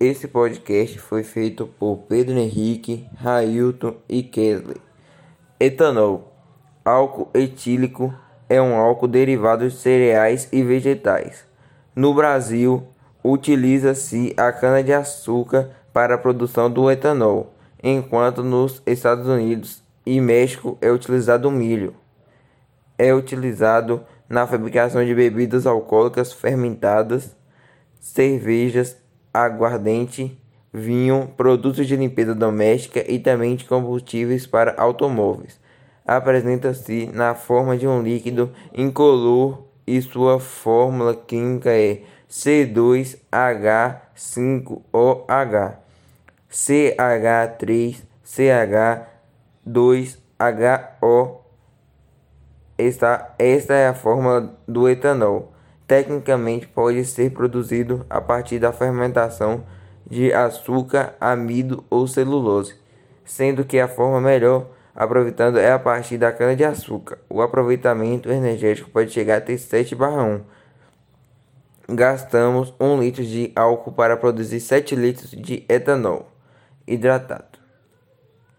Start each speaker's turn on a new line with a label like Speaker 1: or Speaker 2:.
Speaker 1: Esse podcast foi feito por Pedro Henrique, Railton e Kesley. Etanol. Álcool etílico é um álcool derivado de cereais e vegetais. No Brasil, utiliza-se a cana-de-açúcar para a produção do etanol, enquanto nos Estados Unidos e México é utilizado o milho. É utilizado na fabricação de bebidas alcoólicas fermentadas, cervejas aguardente, vinho, produtos de limpeza doméstica e também de combustíveis para automóveis. Apresenta-se na forma de um líquido incolor e sua fórmula química é C2H5OH, CH3CH2HO. Esta, esta é a fórmula do etanol. Tecnicamente, pode ser produzido a partir da fermentação de açúcar, amido ou celulose, sendo que a forma melhor aproveitando é a partir da cana-de-açúcar. O aproveitamento energético pode chegar até 7/1. Gastamos 1 litro de álcool para produzir 7 litros de etanol hidratado.